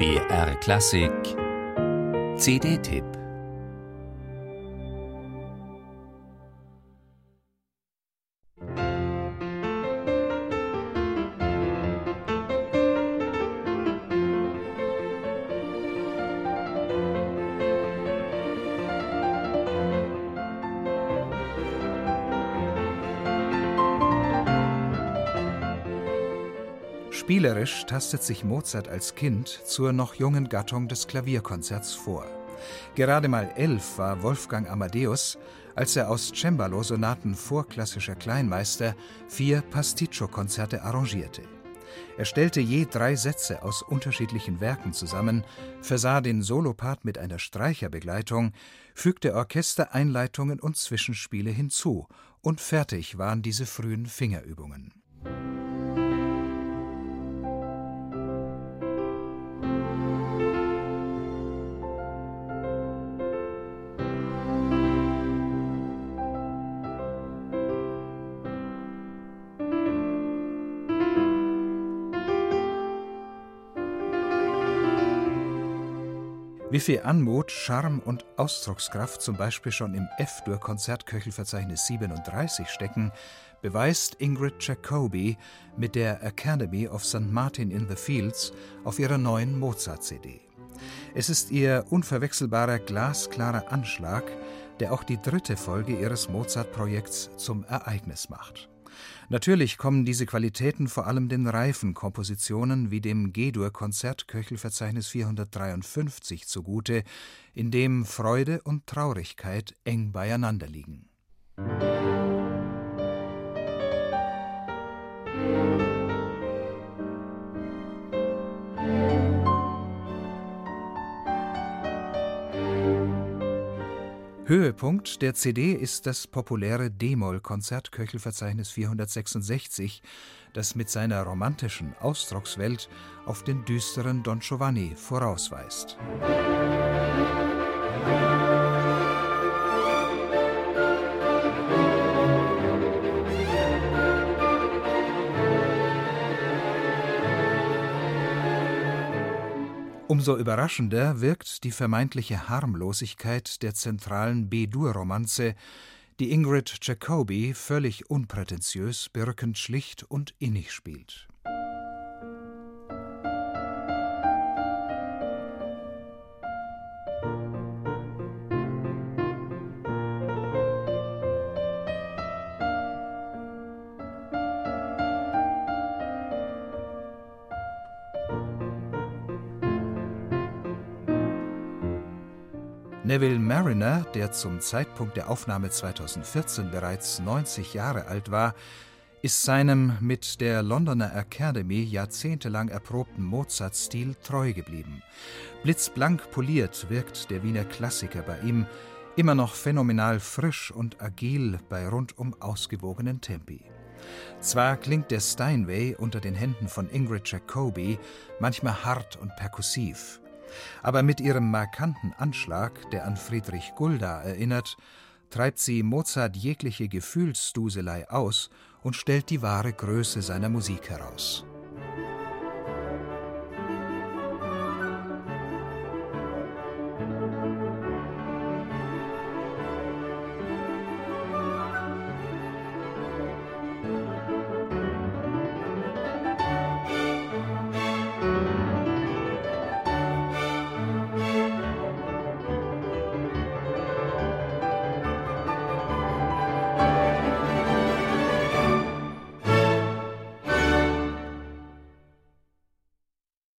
BR Klassik. CD-Tipp Spielerisch tastet sich Mozart als Kind zur noch jungen Gattung des Klavierkonzerts vor. Gerade mal elf war Wolfgang Amadeus, als er aus Cembalo-Sonaten vorklassischer Kleinmeister vier Pasticcio-Konzerte arrangierte. Er stellte je drei Sätze aus unterschiedlichen Werken zusammen, versah den Solopart mit einer Streicherbegleitung, fügte Orchestereinleitungen und Zwischenspiele hinzu, und fertig waren diese frühen Fingerübungen. Wie viel Anmut, Charme und Ausdruckskraft zum Beispiel schon im F-Dur-Konzertköchelverzeichnis 37 stecken, beweist Ingrid Jacobi mit der Academy of St. Martin in the Fields auf ihrer neuen Mozart-CD. Es ist ihr unverwechselbarer glasklarer Anschlag, der auch die dritte Folge ihres Mozart-Projekts zum Ereignis macht. Natürlich kommen diese Qualitäten vor allem den reifen Kompositionen wie dem G-Dur-Konzertköchelverzeichnis 453 zugute, in dem Freude und Traurigkeit eng beieinander liegen. Höhepunkt der CD ist das populäre D-Moll-Konzertköchelverzeichnis 466, das mit seiner romantischen Ausdruckswelt auf den düsteren Don Giovanni vorausweist. Musik Umso überraschender wirkt die vermeintliche Harmlosigkeit der zentralen B-Dur-Romanze, die Ingrid Jacobi völlig unprätentiös, birkend schlicht und innig spielt. Neville Mariner, der zum Zeitpunkt der Aufnahme 2014 bereits 90 Jahre alt war, ist seinem mit der Londoner Academy jahrzehntelang erprobten Mozart-Stil treu geblieben. Blitzblank poliert wirkt der Wiener Klassiker bei ihm, immer noch phänomenal frisch und agil bei rundum ausgewogenen Tempi. Zwar klingt der Steinway unter den Händen von Ingrid Jacobi manchmal hart und perkussiv, aber mit ihrem markanten Anschlag, der an Friedrich Gulda erinnert, treibt sie Mozart jegliche Gefühlsduselei aus und stellt die wahre Größe seiner Musik heraus.